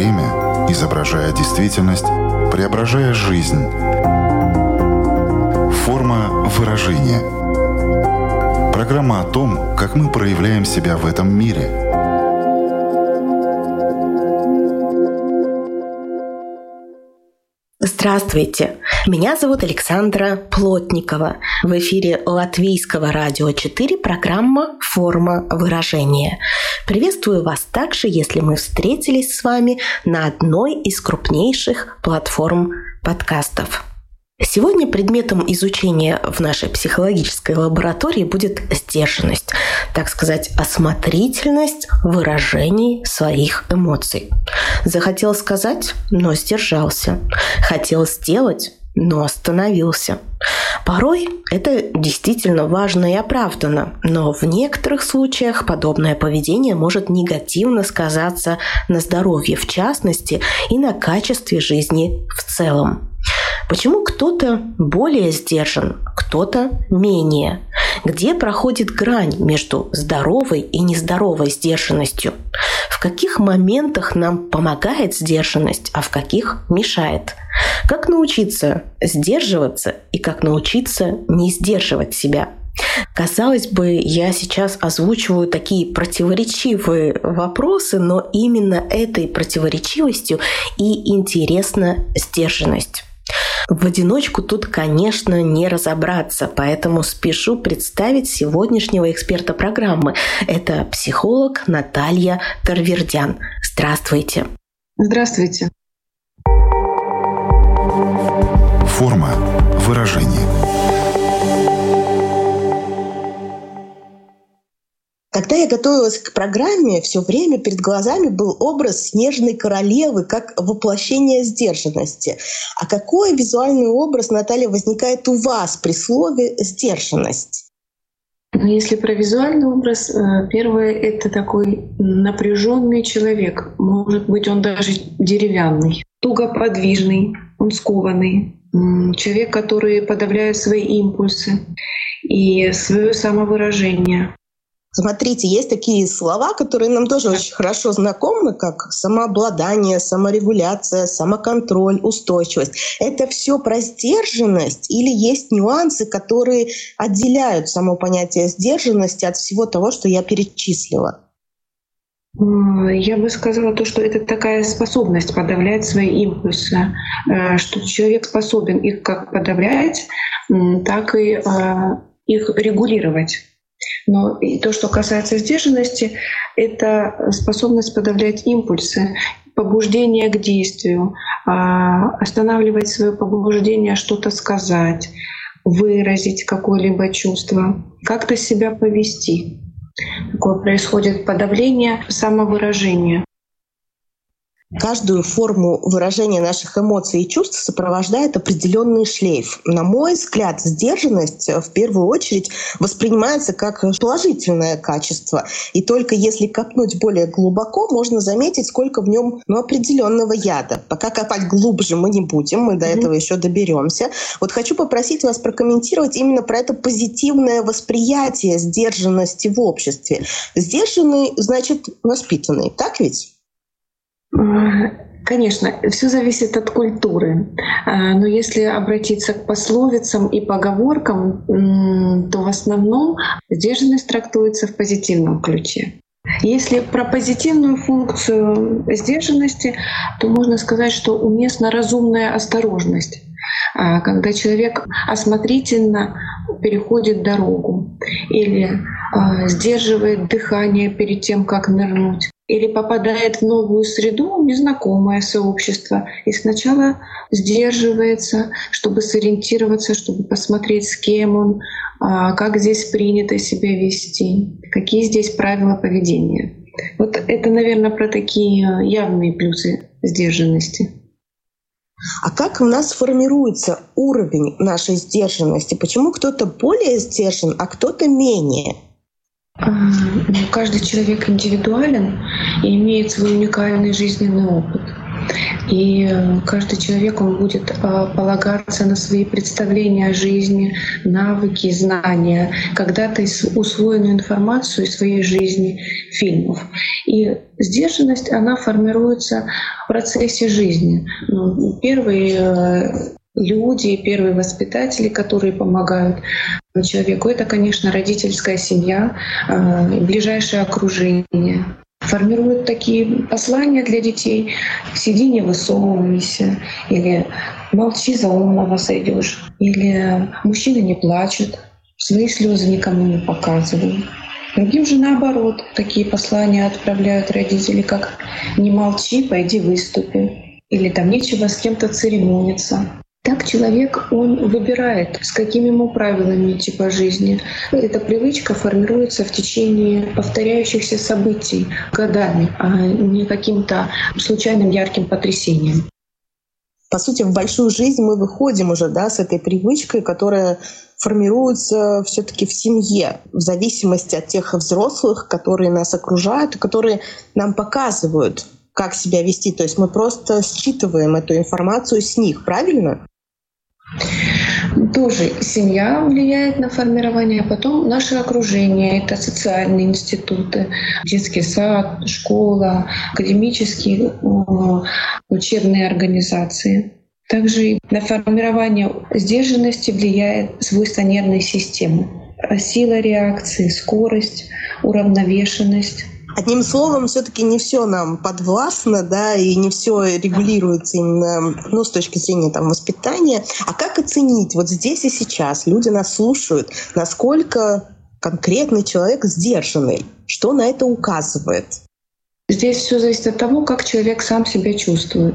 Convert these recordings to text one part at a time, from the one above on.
время, изображая действительность, преображая жизнь. Форма выражения. Программа о том, как мы проявляем себя в этом мире – Здравствуйте! Меня зовут Александра Плотникова. В эфире Латвийского радио 4 программа «Форма выражения». Приветствую вас также, если мы встретились с вами на одной из крупнейших платформ подкастов – Сегодня предметом изучения в нашей психологической лаборатории будет сдержанность, так сказать, осмотрительность выражений своих эмоций. Захотел сказать, но сдержался. Хотел сделать, но остановился. Порой это действительно важно и оправдано, но в некоторых случаях подобное поведение может негативно сказаться на здоровье в частности и на качестве жизни в целом. Почему кто-то более сдержан, кто-то менее? Где проходит грань между здоровой и нездоровой сдержанностью? В каких моментах нам помогает сдержанность, а в каких мешает? Как научиться сдерживаться и как научиться не сдерживать себя? Казалось бы, я сейчас озвучиваю такие противоречивые вопросы, но именно этой противоречивостью и интересна сдержанность. В одиночку тут, конечно, не разобраться, поэтому спешу представить сегодняшнего эксперта программы. Это психолог Наталья Тарвердян. Здравствуйте. Здравствуйте. Форма выражения – Когда я готовилась к программе, все время перед глазами был образ снежной королевы как воплощение сдержанности. А какой визуальный образ, Наталья, возникает у вас при слове «сдержанность»? Ну, если про визуальный образ, э, первое — это такой напряженный человек. Может быть, он даже деревянный, тугоподвижный, он скованный. Человек, который подавляет свои импульсы и свое самовыражение. Смотрите, есть такие слова, которые нам тоже очень хорошо знакомы, как самообладание, саморегуляция, самоконтроль, устойчивость. Это все про сдержанность или есть нюансы, которые отделяют само понятие сдержанности от всего того, что я перечислила? Я бы сказала то, что это такая способность подавлять свои импульсы, э, что человек способен их как подавлять, так и э, их регулировать. Но и то, что касается сдержанности, это способность подавлять импульсы, побуждение к действию, а, останавливать свое побуждение что-то сказать, выразить какое-либо чувство, как-то себя повести. Такое происходит подавление самовыражения. Каждую форму выражения наших эмоций и чувств сопровождает определенный шлейф. На мой взгляд, сдержанность э, в первую очередь воспринимается как положительное качество. И только если копнуть более глубоко, можно заметить, сколько в нем ну, определенного яда. Пока копать глубже мы не будем, мы до mm-hmm. этого еще доберемся. Вот хочу попросить вас прокомментировать именно про это позитивное восприятие сдержанности в обществе. Сдержанный значит воспитанный, так ведь? Конечно, все зависит от культуры. А, но если обратиться к пословицам и поговоркам, то в основном сдержанность трактуется в позитивном ключе. Если про позитивную функцию сдержанности, то можно сказать, что уместна разумная осторожность, а, когда человек осмотрительно переходит дорогу или а, сдерживает дыхание перед тем, как нырнуть или попадает в новую среду, незнакомое сообщество, и сначала сдерживается, чтобы сориентироваться, чтобы посмотреть, с кем он, а, как здесь принято себя вести, какие здесь правила поведения. Вот это, наверное, про такие явные плюсы сдержанности. А как у нас формируется уровень нашей сдержанности? Почему кто-то более сдержан, а кто-то менее? Ну, каждый человек индивидуален и имеет свой уникальный жизненный опыт. И э, каждый человек, он будет э, полагаться на свои представления о жизни, навыки, знания, когда-то усвоенную информацию из своей жизни, фильмов. И сдержанность, она формируется в процессе жизни. Ну, первые э, люди, первые воспитатели, которые помогают человеку, это, конечно, родительская семья, ближайшее окружение формируют такие послания для детей. Сиди, не высовывайся, или молчи, за умного сойдешь, или мужчины не плачут, свои слезы никому не показывают. Другим же наоборот, такие послания отправляют родители, как «не молчи, пойди выступи», или там «нечего с кем-то церемониться». Так человек, он выбирает, с какими ему правилами идти по жизни. Эта привычка формируется в течение повторяющихся событий годами, а не каким-то случайным ярким потрясением. По сути, в большую жизнь мы выходим уже да, с этой привычкой, которая формируется все-таки в семье, в зависимости от тех взрослых, которые нас окружают, которые нам показывают, как себя вести. То есть мы просто считываем эту информацию с них, правильно? Тоже семья влияет на формирование, а потом наше окружение, это социальные институты, детский сад, школа, академические учебные организации. Также на формирование сдержанности влияет свойство нервной системы. Сила реакции, скорость, уравновешенность. Одним словом, все-таки не все нам подвластно, да, и не все регулируется именно, ну, с точки зрения там воспитания. А как оценить вот здесь и сейчас? Люди нас слушают, насколько конкретный человек сдержанный, что на это указывает? Здесь все зависит от того, как человек сам себя чувствует.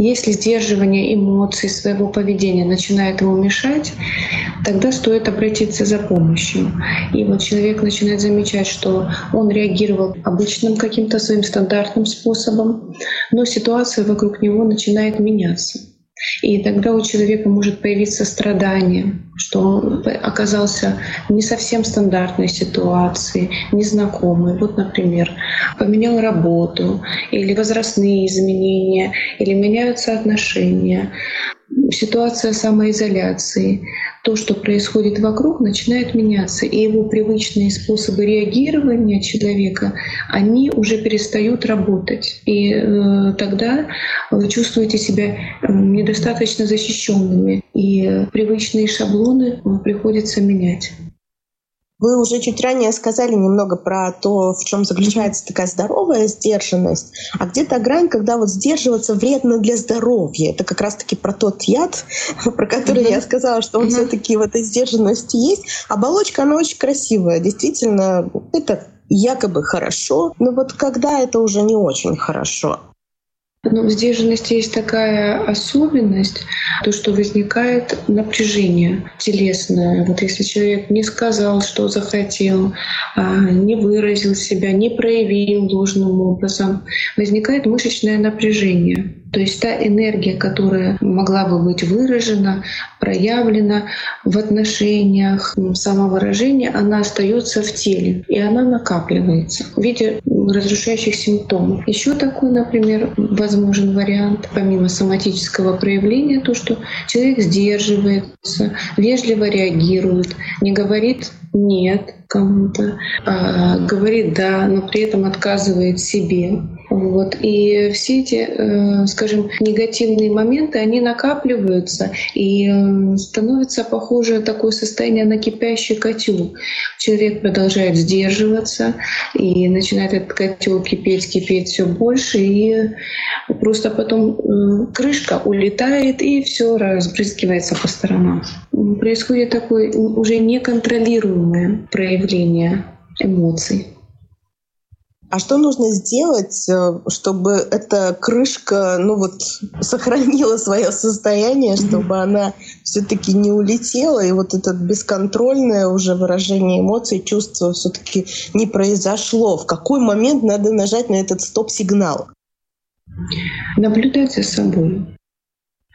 Если сдерживание эмоций, своего поведения начинает ему мешать, тогда стоит обратиться за помощью. И вот человек начинает замечать, что он реагировал обычным каким-то своим стандартным способом, но ситуация вокруг него начинает меняться. И тогда у человека может появиться страдание, что он оказался не совсем стандартной ситуации, незнакомый. Вот, например, поменял работу, или возрастные изменения, или меняются отношения ситуация самоизоляции, то, что происходит вокруг, начинает меняться, и его привычные способы реагирования человека, они уже перестают работать. И э, тогда вы чувствуете себя недостаточно защищенными, и привычные шаблоны приходится менять. Вы уже чуть ранее сказали немного про то, в чем заключается такая здоровая сдержанность, а где-то грань, когда вот сдерживаться вредно для здоровья. Это как раз-таки про тот яд, про который mm-hmm. я сказала, что он mm-hmm. все-таки в этой сдержанности есть. Оболочка, она очень красивая. Действительно, это якобы хорошо, но вот когда это уже не очень хорошо. Но в сдержанности есть такая особенность, то, что возникает напряжение телесное. Вот если человек не сказал, что захотел, а, не выразил себя, не проявил должным образом, возникает мышечное напряжение. То есть та энергия, которая могла бы быть выражена, проявлена в отношениях, самовыражения, она остается в теле, и она накапливается в виде разрушающих симптомов. Еще такой, например, возможен вариант, помимо соматического проявления, то, что человек сдерживается, вежливо реагирует, не говорит нет кому-то, а говорит да, но при этом отказывает себе. Вот. И все эти, э, скажем, негативные моменты, они накапливаются и э, становится похоже такое состояние на кипящий котел. Человек продолжает сдерживаться и начинает этот котел кипеть, кипеть все больше, и просто потом э, крышка улетает и все разбрызгивается по сторонам. Происходит такое уже неконтролируемое проявление эмоций. А что нужно сделать, э, чтобы эта крышка, ну вот, сохранила свое состояние, чтобы mm-hmm. она все-таки не улетела, и вот это бесконтрольное уже выражение эмоций, чувства все-таки не произошло? В какой момент надо нажать на этот стоп-сигнал? Наблюдать за собой.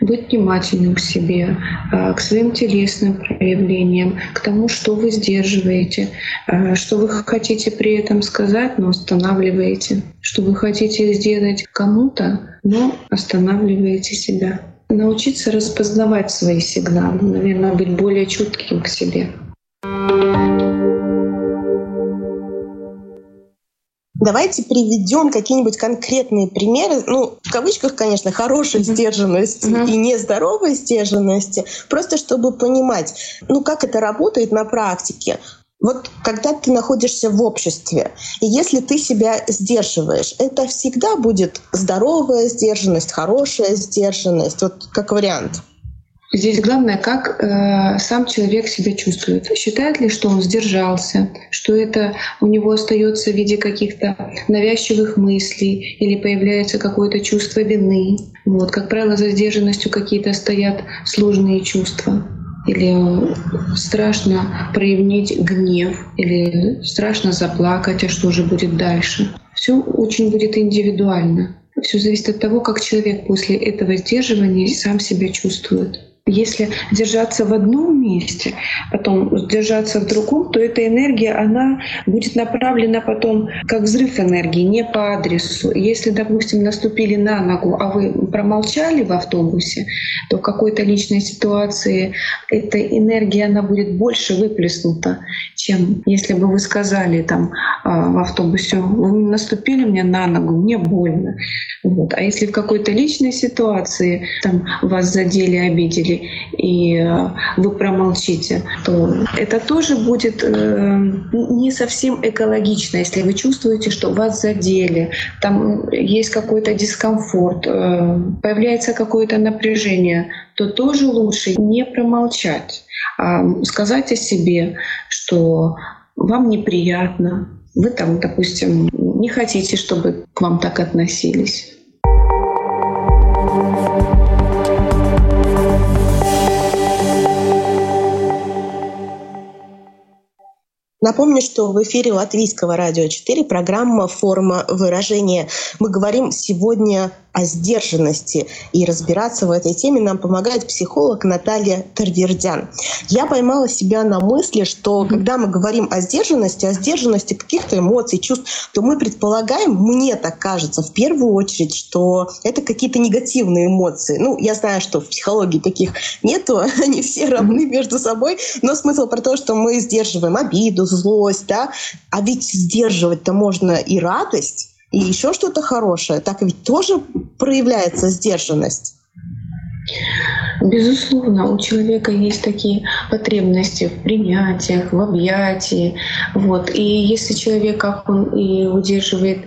Быть внимательным к себе, э, к своим телесным проявлениям, к тому, что вы сдерживаете, э, что вы хотите при этом сказать, но останавливаете, что вы хотите сделать кому-то, но останавливаете себя. Научиться распознавать свои сигналы, наверное, быть более чутким к себе. Давайте приведем какие-нибудь конкретные примеры, ну, в кавычках, конечно, хорошей mm-hmm. сдержанности mm-hmm. и нездоровой сдержанности, просто чтобы понимать, ну, как это работает на практике. Вот когда ты находишься в обществе, и если ты себя сдерживаешь, это всегда будет здоровая сдержанность, хорошая сдержанность, вот как вариант. Здесь главное, как э, сам человек себя чувствует. Считает ли, что он сдержался, что это у него остается в виде каких-то навязчивых мыслей или появляется какое-то чувство вины. Вот, как правило, за сдержанностью какие-то стоят сложные чувства или страшно проявить гнев, или страшно заплакать, а что же будет дальше. Все очень будет индивидуально. Все зависит от того, как человек после этого сдерживания сам себя чувствует. Если держаться в одном месте, потом держаться в другом, то эта энергия, она будет направлена потом как взрыв энергии, не по адресу. Если, допустим, наступили на ногу, а вы промолчали в автобусе, то в какой-то личной ситуации эта энергия, она будет больше выплеснута, чем если бы вы сказали там а, в автобусе, вы наступили мне на ногу, мне больно. Вот. А если в какой-то личной ситуации там вас задели, обидели, и э, вы промолчите, то это тоже будет э, не совсем экологично, если вы чувствуете, что вас задели, там есть какой-то дискомфорт, э, появляется какое-то напряжение, то тоже лучше не промолчать, а сказать о себе, что вам неприятно, вы там, допустим, не хотите, чтобы к вам так относились. Напомню, что в эфире Латвийского радио 4 программа «Форма выражения». Мы говорим сегодня о сдержанности. И разбираться в этой теме нам помогает психолог Наталья Тарвердян. Я поймала себя на мысли, что когда мы говорим о сдержанности, о сдержанности каких-то эмоций, чувств, то мы предполагаем, мне так кажется, в первую очередь, что это какие-то негативные эмоции. Ну, я знаю, что в психологии таких нету, они все равны между собой, но смысл про то, что мы сдерживаем обиду, злость, да, а ведь сдерживать-то можно и радость, и еще что-то хорошее, так ведь тоже проявляется сдержанность. Безусловно, у человека есть такие потребности в принятиях, в объятии. Вот. И если человек, как он и удерживает,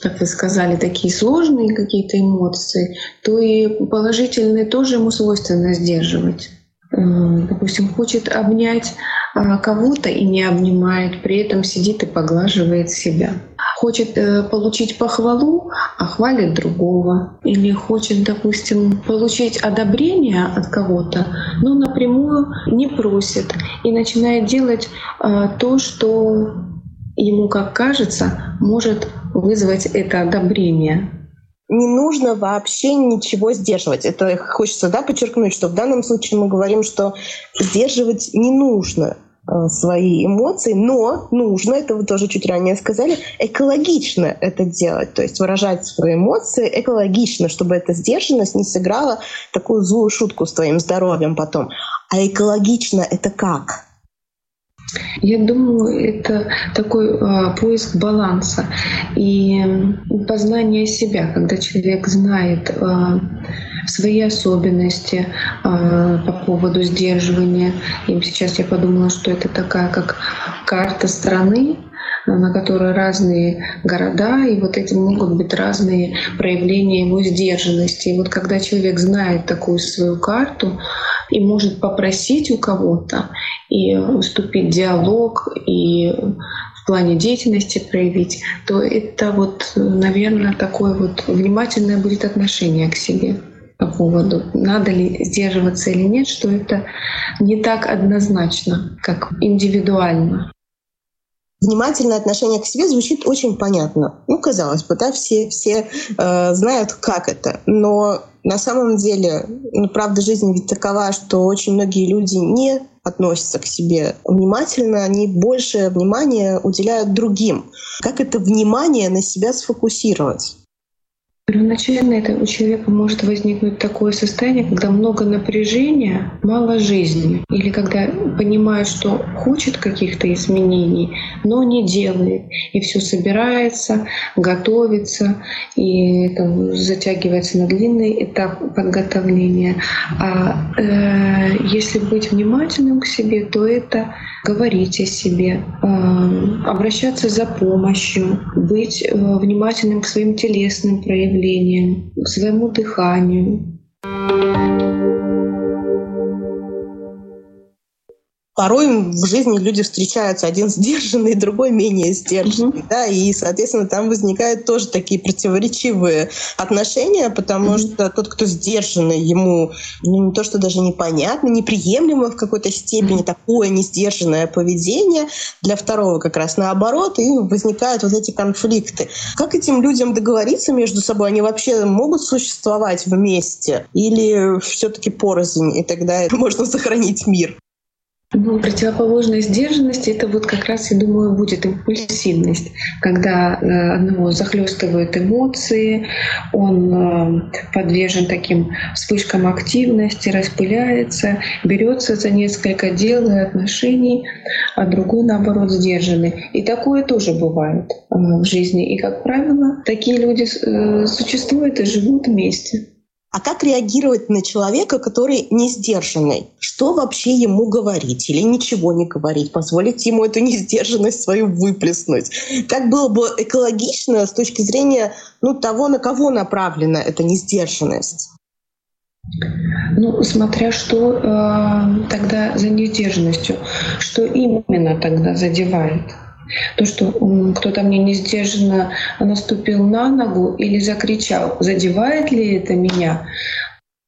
как вы сказали, такие сложные какие-то эмоции, то и положительные тоже ему свойственно сдерживать. Допустим, хочет обнять кого-то и не обнимает, при этом сидит и поглаживает себя хочет э, получить похвалу, а хвалит другого. Или хочет, допустим, получить одобрение от кого-то, но напрямую не просит и начинает делать э, то, что ему, как кажется, может вызвать это одобрение не нужно вообще ничего сдерживать. Это хочется да, подчеркнуть, что в данном случае мы говорим, что сдерживать не нужно. Э, свои эмоции, но нужно, это вы тоже чуть ранее сказали, экологично это делать, то есть выражать свои эмоции экологично, чтобы эта сдержанность не сыграла такую злую шутку с твоим здоровьем потом. А экологично это как? Я думаю, это такой э, поиск баланса и познание себя, когда человек знает э, свои особенности э, по поводу сдерживания. И сейчас я подумала, что это такая как карта страны, на которой разные города, и вот эти могут быть разные проявления его сдержанности. И вот когда человек знает такую свою карту и может попросить у кого-то и вступить в диалог, и в плане деятельности проявить, то это вот, наверное, такое вот внимательное будет отношение к себе по поводу, надо ли сдерживаться или нет, что это не так однозначно, как индивидуально. Внимательное отношение к себе звучит очень понятно. Ну, казалось бы, да, все, все э, знают, как это. Но На самом деле, ну, правда, жизнь ведь такова, что очень многие люди не относятся к себе внимательно, они больше внимания уделяют другим. Как это внимание на себя сфокусировать? Первоначально это у человека может возникнуть такое состояние, когда много напряжения, мало жизни. Или когда понимает, что хочет каких-то изменений, но не делает. И все собирается, готовится, и там, затягивается на длинный этап подготовления. А э, если быть внимательным к себе, то это говорить о себе, э, обращаться за помощью, быть э, внимательным к своим телесным проявлениям, проявлениям, к своему дыханию. Порой в жизни люди встречаются, один сдержанный, другой менее сдержанный, mm-hmm. да, и, соответственно, там возникают тоже такие противоречивые отношения, потому mm-hmm. что тот, кто сдержанный, ему ну, не то, что даже непонятно, неприемлемо в какой-то степени mm-hmm. такое несдержанное поведение, для второго как раз наоборот, и возникают вот эти конфликты. Как этим людям договориться между собой? Они вообще могут существовать вместе или все-таки порознь, и тогда можно сохранить мир? Ну, противоположность сдержанности это вот как раз, я думаю, будет импульсивность, когда э, одного захлестывают эмоции, он э, подвержен таким вспышкам активности, распыляется, берется за несколько дел и отношений, а другой, наоборот, сдержанный. И такое тоже бывает э, в жизни. И, как правило, такие люди существуют и живут вместе. А как реагировать на человека, который не сдержанный? Что вообще ему говорить или ничего не говорить? Позволить ему эту несдержанность свою выплеснуть? Как было бы экологично с точки зрения ну, того, на кого направлена эта несдержанность? Ну, смотря что э, тогда за несдержанностью, что именно тогда задевает. То, что кто-то мне не сдержанно наступил на ногу или закричал, задевает ли это меня?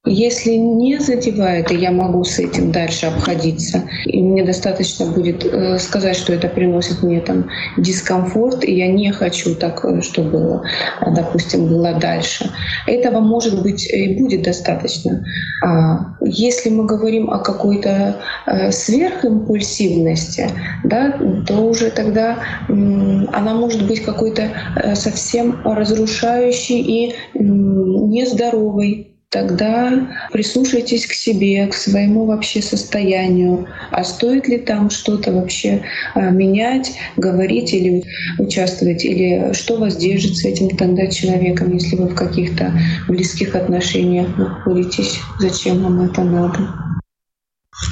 Если не задевает, и я могу с этим дальше обходиться, и мне достаточно будет э, сказать, что это приносит мне там дискомфорт, и я не хочу так, э, чтобы, допустим, было дальше. Этого может быть и будет достаточно. А если мы говорим о какой-то э, сверхимпульсивности, да, то уже тогда она может быть какой-то совсем разрушающей и нездоровой тогда прислушайтесь к себе, к своему вообще состоянию. А стоит ли там что-то вообще а, менять, говорить или участвовать, или что вас держит с этим тогда человеком, если вы в каких-то близких отношениях находитесь, зачем вам это надо?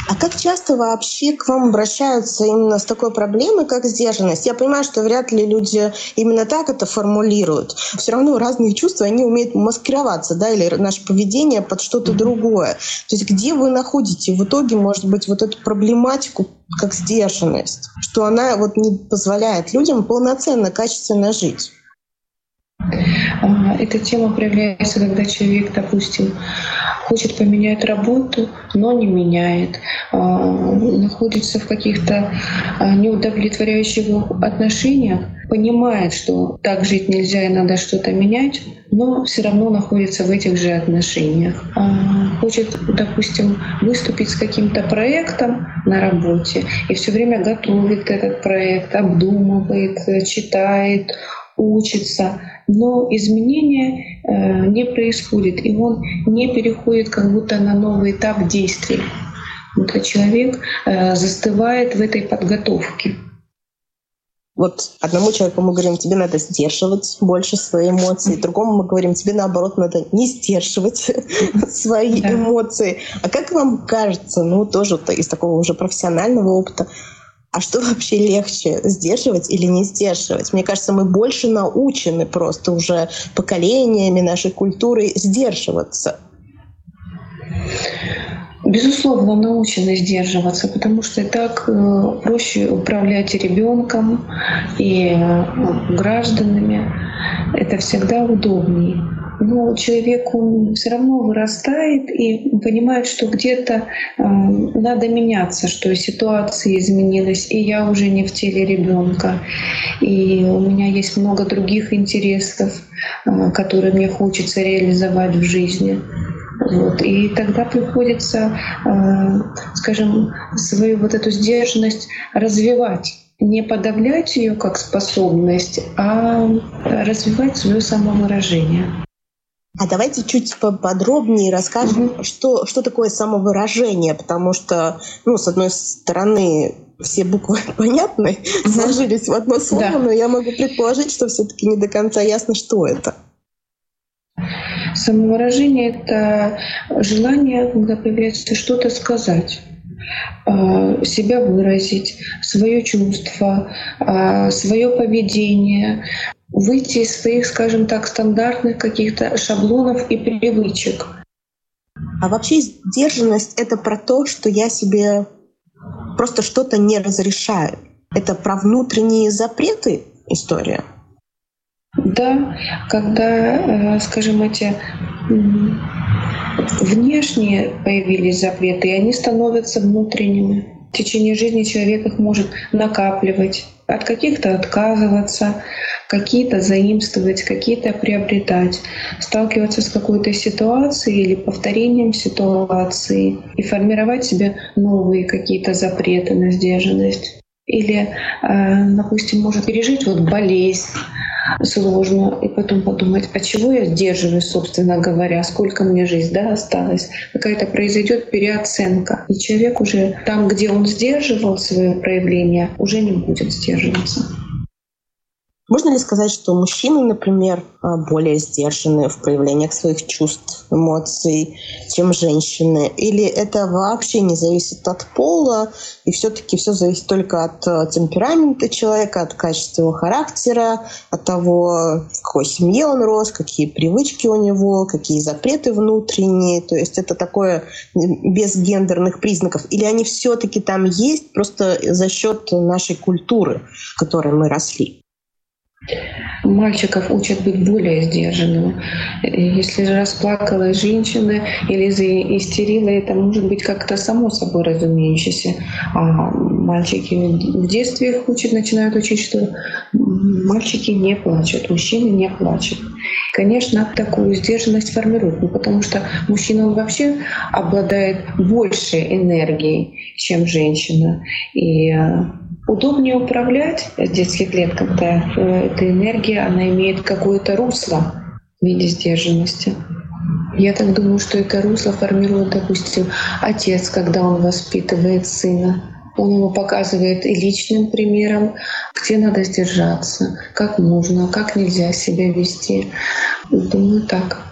А как часто вообще к вам обращаются именно с такой проблемой, как сдержанность? Я понимаю, что вряд ли люди именно так это формулируют. Все равно разные чувства, они умеют маскироваться, да, или наше поведение под что-то другое. То есть где вы находите в итоге, может быть, вот эту проблематику, как сдержанность, что она вот не позволяет людям полноценно, качественно жить? А, эта тема проявляется, когда человек, допустим, хочет поменять работу, но не меняет, а, находится в каких-то а, неудовлетворяющих отношениях, понимает, что так жить нельзя и надо что-то менять, но все равно находится в этих же отношениях. Хочет, допустим, выступить с каким-то проектом на работе и все время готовит этот проект, обдумывает, читает, учится, но изменения э, не происходит, и он не переходит как будто на новый этап действий. Вот человек э, застывает в этой подготовке. Вот одному человеку мы говорим, тебе надо сдерживать больше свои эмоции, другому мы говорим, тебе наоборот надо не сдерживать свои эмоции. А как вам кажется, ну тоже из такого уже профессионального опыта, а что вообще легче, сдерживать или не сдерживать? Мне кажется, мы больше научены просто уже поколениями нашей культуры сдерживаться. Безусловно, научены сдерживаться, потому что так э, проще управлять ребенком и э, гражданами. Это всегда удобнее но человек он все равно вырастает и понимает, что где-то э, надо меняться, что ситуация изменилась, и я уже не в теле ребенка, и у меня есть много других интересов, э, которые мне хочется реализовать в жизни. Вот. И тогда приходится, э, скажем, свою вот эту сдержанность развивать не подавлять ее как способность, а развивать свое самовыражение. А давайте чуть поподробнее расскажем, угу. что, что такое самовыражение, потому что, ну, с одной стороны, все буквы понятны, угу. сложились в одно слово, да. но я могу предположить, что все-таки не до конца ясно, что это. Самовыражение — это желание, когда появляется что-то сказать э, себя выразить, свое чувство, э, свое поведение, выйти из своих, скажем так, стандартных каких-то шаблонов и привычек. А вообще сдержанность — это про то, что я себе просто что-то не разрешаю. Это про внутренние запреты история? Да, когда, э, скажем, эти внешние появились запреты, и они становятся внутренними. В течение жизни человек их может накапливать, от каких-то отказываться, какие-то заимствовать, какие-то приобретать, сталкиваться с какой-то ситуацией или повторением ситуации и формировать себе новые какие-то запреты на сдержанность. Или, э, допустим, может пережить вот болезнь, сложно, и потом подумать, а чего я сдерживаюсь, собственно говоря, сколько мне жизнь да, осталось. Какая-то произойдет переоценка. И человек уже там, где он сдерживал свое проявление, уже не будет сдерживаться. Можно ли сказать, что мужчины, например, а, более сдержаны в проявлениях своих чувств, эмоций, чем женщины? Или это вообще не зависит от пола, и все-таки все зависит только от а, темперамента человека, от качества его характера, от того, в какой семье он рос, какие привычки у него, какие запреты внутренние. То есть это такое без гендерных признаков. Или они все-таки там есть просто за счет нашей культуры, в которой мы росли? Мальчиков учат быть более сдержанными. Если расплакалась женщина или заистерила, это может быть как-то само собой разумеющееся. А мальчики в детстве их учат, начинают учить, что мальчики не плачут, мужчины не плачут. Конечно, такую сдержанность формируют, ну, потому что мужчина он вообще обладает большей энергией, чем женщина. И э, удобнее управлять с детских лет, когда э, эта энергия, она имеет какое-то русло в виде сдержанности. Я так думаю, что это русло формирует, допустим, отец, когда он воспитывает сына. Он ему показывает и личным примером, где надо сдержаться, как нужно, как нельзя себя вести. Думаю, так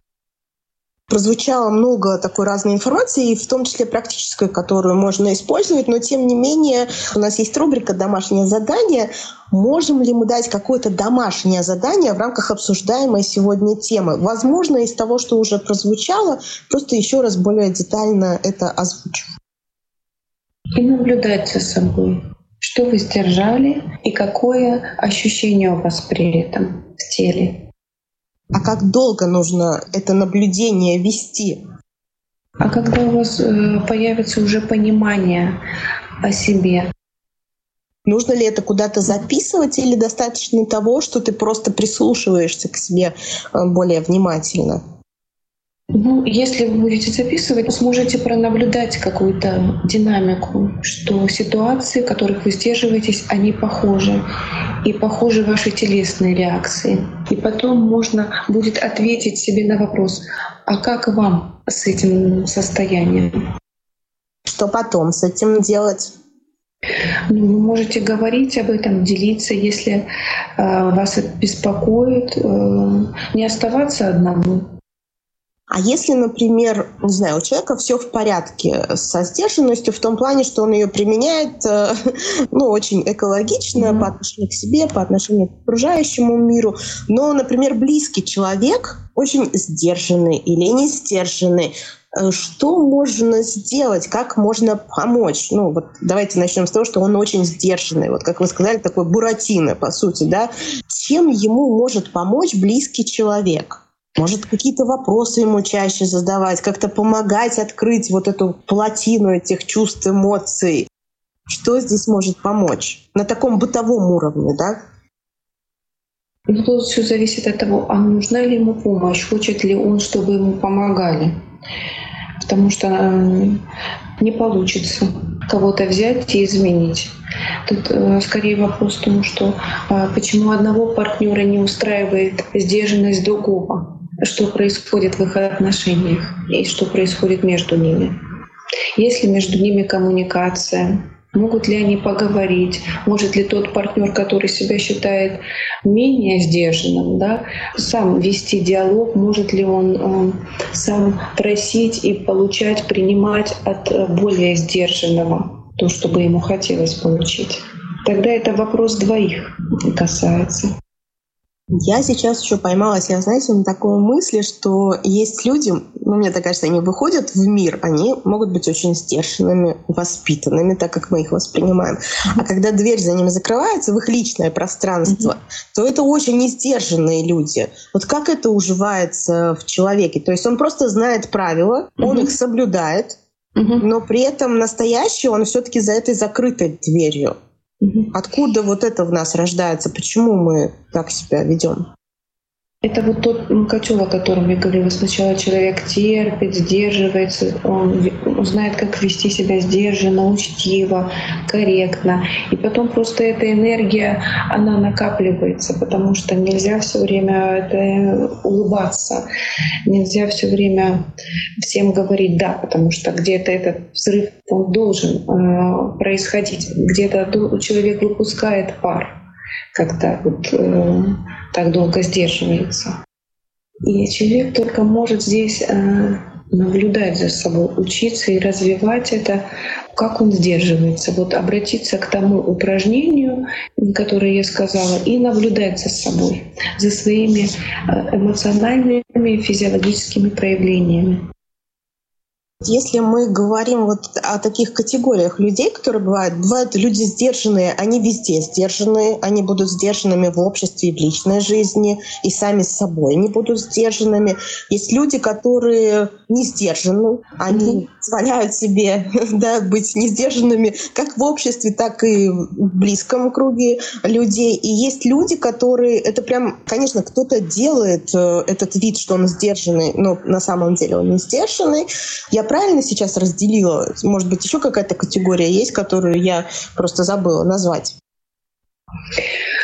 прозвучало много такой разной информации, в том числе практической, которую можно использовать, но тем не менее у нас есть рубрика «Домашнее задание». Можем ли мы дать какое-то домашнее задание в рамках обсуждаемой сегодня темы? Возможно, из того, что уже прозвучало, просто еще раз более детально это озвучу. И наблюдать за собой. Что вы сдержали и какое ощущение у вас при этом в теле? А как долго нужно это наблюдение вести? А когда у вас э, появится уже понимание о себе? Нужно ли это куда-то записывать или достаточно того, что ты просто прислушиваешься к себе э, более внимательно? Ну, если вы будете записывать, сможете пронаблюдать какую-то динамику, что ситуации, в которых вы сдерживаетесь, они похожи. И похожи ваши телесные реакции. И потом можно будет ответить себе на вопрос, а как вам с этим состоянием? Что потом с этим делать? Ну, вы можете говорить об этом, делиться, если э, вас это беспокоит, э, не оставаться одному. А если, например, не знаю, у человека все в порядке со сдержанностью в том плане, что он ее применяет, э, ну, очень экологично mm-hmm. по отношению к себе, по отношению к окружающему миру, но, например, близкий человек очень сдержанный или не сдержанный, э, что можно сделать, как можно помочь? Ну, вот давайте начнем с того, что он очень сдержанный. Вот, как вы сказали, такой буратино, по сути, да. Чем ему может помочь близкий человек? Может, какие-то вопросы ему чаще задавать, как-то помогать открыть вот эту плотину этих чувств, эмоций. Что здесь может помочь? На таком бытовом уровне, да? Ну, тут все зависит от того, а нужна ли ему помощь, хочет ли он, чтобы ему помогали. потому что э, не получится кого-то взять и изменить. Тут э, скорее вопрос в том, что э, почему одного партнера не устраивает сдержанность другого, что происходит в их отношениях и что происходит между ними. Есть ли между ними коммуникация, Могут ли они поговорить? Может ли тот партнер, который себя считает менее сдержанным, да, сам вести диалог? Может ли он, он сам просить и получать, принимать от э, более сдержанного то, что бы ему хотелось получить? Тогда это вопрос двоих касается. Я сейчас еще поймалась, я, знаете, на такой мысли, что есть люди, ну, мне так кажется, они выходят в мир, они могут быть очень сдержанными, воспитанными, так как мы их воспринимаем. А когда дверь за ними закрывается в их личное пространство, mm-hmm. то это очень несдержанные люди. Вот как это уживается в человеке? То есть он просто знает правила, mm-hmm. он их соблюдает, но при этом настоящий он все-таки за этой закрытой дверью. Откуда вот это в нас рождается? Почему мы так себя ведем? Это вот тот котел, о котором я говорила. Сначала человек терпит, сдерживается, он знает, как вести себя сдержанно, учтиво, корректно. И потом просто эта энергия, она накапливается, потому что нельзя все время это улыбаться, нельзя все время всем говорить «да», потому что где-то этот взрыв он должен э, происходить, где-то человек выпускает пар когда вот э, так долго сдерживается. И человек только может здесь э, наблюдать за собой, учиться и развивать это, как он сдерживается. Вот обратиться к тому упражнению, которое я сказала, и наблюдать за собой, за своими э, эмоциональными и физиологическими проявлениями. Если мы говорим вот о таких категориях людей, которые бывают, бывают люди сдержанные, они везде сдержанные, они будут сдержанными в обществе и в личной жизни, и сами с собой не будут сдержанными. Есть люди, которые не сдержаны, они позволяют себе да, быть не сдержанными как в обществе, так и в близком круге людей. И есть люди, которые, это прям, конечно, кто-то делает э, этот вид, что он сдержанный, но на самом деле он не сдержанный. Я правильно сейчас разделила? Может быть, еще какая-то категория есть, которую я просто забыла назвать?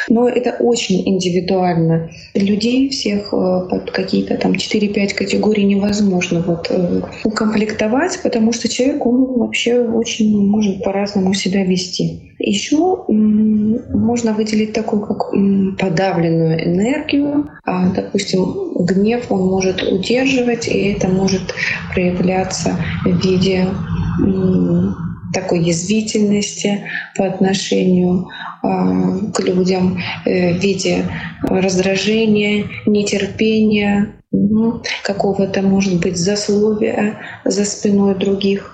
Но это очень индивидуально. Людей всех э, под какие-то там 4-5 категорий невозможно вот э, укомплектовать, потому что человек, он вообще очень может по-разному себя вести. Еще можно выделить такую как подавленную энергию. А, допустим, гнев он может удерживать, и это может проявляться в виде такой язвительности по отношению к людям э, в виде раздражения, нетерпения, какого-то, может быть, засловия за спиной других.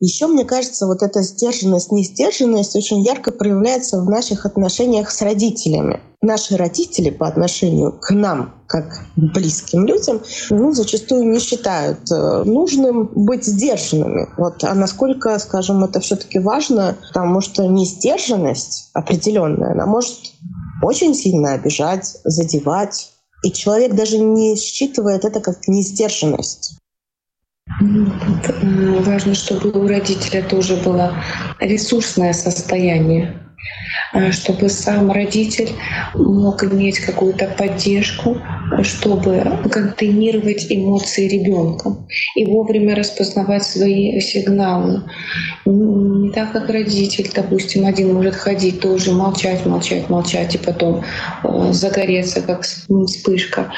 Еще, мне кажется, вот эта сдержанность, несдержанность очень ярко проявляется в наших отношениях с родителями. Наши родители по отношению к нам, как близким людям, ну, зачастую не считают э, нужным быть сдержанными. Вот. А насколько, скажем, это все таки важно, потому что несдержанность определенная, она может очень сильно обижать, задевать, и человек даже не считывает это как несдержанность. Тут важно, чтобы у родителя тоже было ресурсное состояние, а, чтобы сам родитель мог иметь какую-то поддержку, чтобы контейнировать эмоции ребенка и вовремя распознавать свои сигналы. Не так, как родитель, допустим, один может ходить тоже молчать, молчать, молчать и потом э, загореться, как вспышка.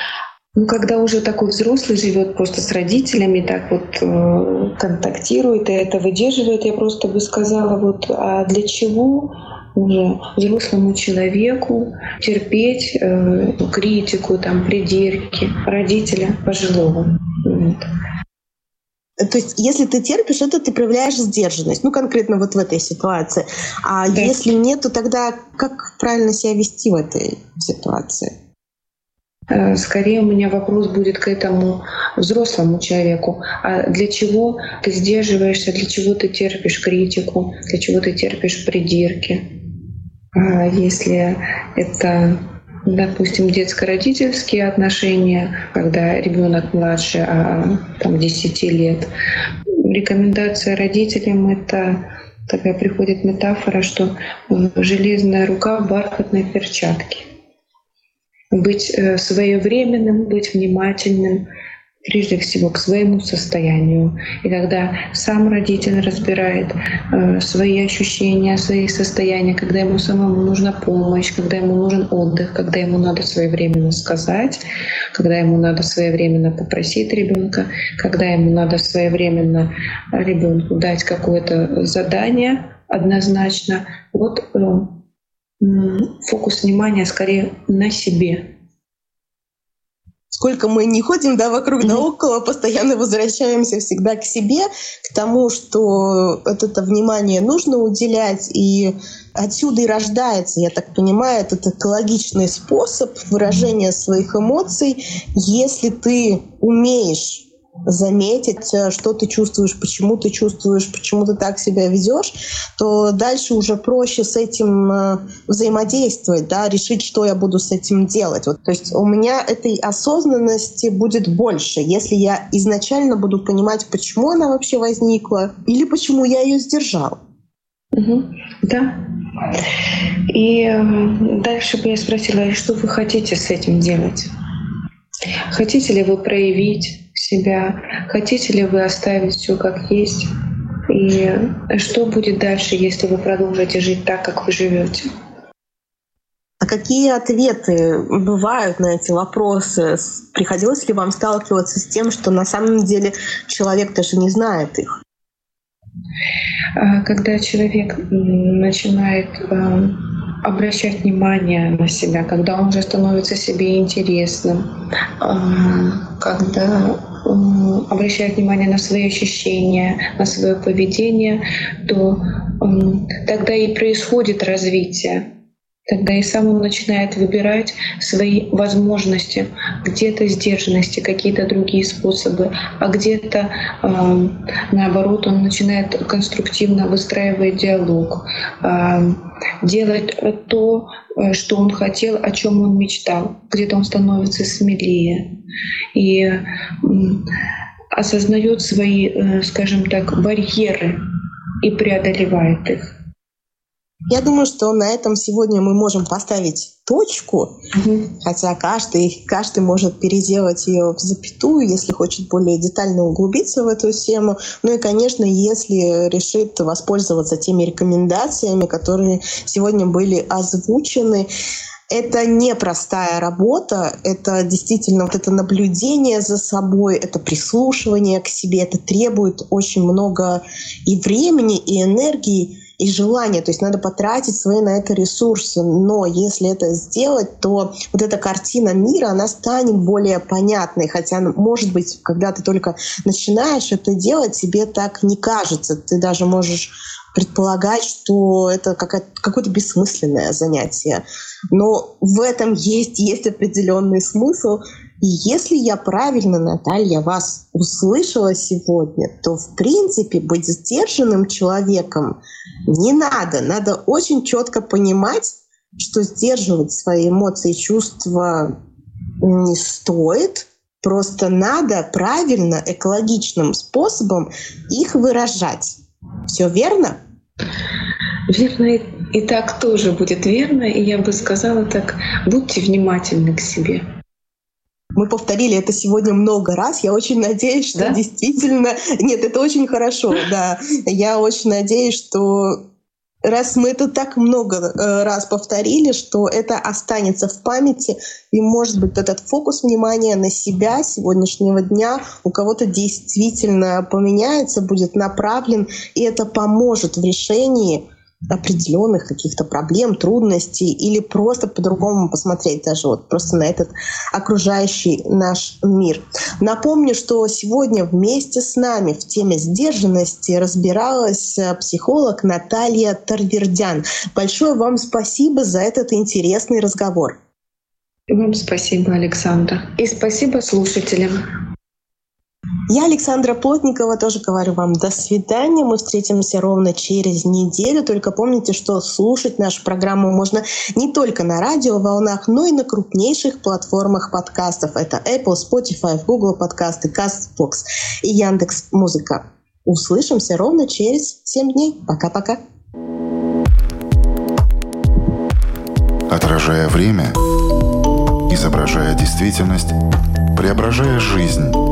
Ну, когда уже такой взрослый живет просто с родителями, так вот э, контактирует и это выдерживает, я просто бы сказала, вот, а для чего уже взрослому человеку терпеть э, критику, там, придирки родителя пожилого. Вот. То есть, если ты терпишь, это ты проявляешь сдержанность, ну, конкретно вот в этой ситуации. А да. если нет, то тогда как правильно себя вести в этой ситуации? Э, скорее у меня вопрос будет к этому взрослому человеку. А для чего ты сдерживаешься, для чего ты терпишь критику, для чего ты терпишь придирки? А если это допустим, детско-родительские отношения, когда ребенок младше а, там, 10 лет. Рекомендация родителям — это такая приходит метафора, что железная рука в бархатной перчатке. Быть э, своевременным, быть внимательным, прежде всего к своему состоянию. И когда сам родитель разбирает э, свои ощущения, свои состояния, когда ему самому нужна помощь, когда ему нужен отдых, когда ему надо своевременно сказать, когда ему надо своевременно попросить ребенка, когда ему надо своевременно ребенку дать какое-то задание однозначно. Вот э, фокус внимания скорее на себе, сколько мы не ходим да, вокруг да около, постоянно возвращаемся всегда к себе, к тому, что это внимание нужно уделять, и отсюда и рождается, я так понимаю, этот экологичный способ выражения своих эмоций, если ты умеешь заметить, э, что ты чувствуешь, почему ты чувствуешь, почему ты так себя ведешь, то дальше уже проще с этим э, взаимодействовать, да, решить, что я буду с этим делать. Вот, то есть у меня этой осознанности будет больше, если я изначально буду понимать, почему она вообще возникла или почему я ее сдержал. Угу. Да. И э, дальше бы я спросила, что вы хотите с этим делать? Хотите ли вы проявить себя? Хотите ли вы оставить все как есть? И что будет дальше, если вы продолжите жить так, как вы живете? А какие ответы бывают на эти вопросы? Приходилось ли вам сталкиваться с тем, что на самом деле человек даже не знает их? А, когда человек начинает обращать внимание на себя, когда он уже становится себе интересным, а, когда обращает внимание на свои ощущения, на свое поведение, то тогда и происходит развитие. Тогда и сам он начинает выбирать свои возможности, где-то сдержанности, какие-то другие способы, а где-то э, наоборот он начинает конструктивно выстраивать диалог, э, делать то, э, что он хотел, о чем он мечтал. Где-то он становится смелее и э, осознает свои, э, скажем так, барьеры и преодолевает их. Я думаю, что на этом сегодня мы можем поставить точку, угу. хотя каждый, каждый может переделать ее в запятую, если хочет более детально углубиться в эту тему. Ну и, конечно, если решит воспользоваться теми рекомендациями, которые сегодня были озвучены, это непростая работа, это действительно вот это наблюдение за собой, это прислушивание к себе, это требует очень много и времени, и энергии, и желание. То есть надо потратить свои на это ресурсы. Но если это сделать, то вот эта картина мира, она станет более понятной. Хотя, может быть, когда ты только начинаешь это делать, тебе так не кажется. Ты даже можешь предполагать, что это какое-то бессмысленное занятие. Но в этом есть, есть определенный смысл. И если я правильно, Наталья, вас услышала сегодня, то, в принципе, быть сдержанным человеком не надо. Надо очень четко понимать, что сдерживать свои эмоции и чувства не стоит. Просто надо правильно, экологичным способом их выражать. Все верно? Верно, и, так тоже будет верно. И я бы сказала так, будьте внимательны к себе. Мы повторили это сегодня много раз. Я очень надеюсь, что да? действительно... Нет, это очень хорошо, да. Я очень надеюсь, что раз мы это так много э, раз повторили, что это останется в памяти, и, может быть, этот фокус внимания на себя сегодняшнего дня у кого-то действительно поменяется, будет направлен, и это поможет в решении определенных каких-то проблем, трудностей или просто по-другому посмотреть даже вот просто на этот окружающий наш мир. Напомню, что сегодня вместе с нами в теме сдержанности разбиралась э, психолог Наталья Тарвердян. Большое вам спасибо за этот интересный разговор. Вам спасибо, Александра. И спасибо слушателям. Я, Александра Плотникова, тоже говорю вам до свидания. Мы встретимся ровно через неделю. Только помните, что слушать нашу программу можно не только на радиоволнах, но и на крупнейших платформах подкастов. Это Apple, Spotify, Google подкасты, CastBox и Яндекс Музыка. Услышимся ровно через 7 дней. Пока-пока. Отражая время, изображая действительность, преображая жизнь –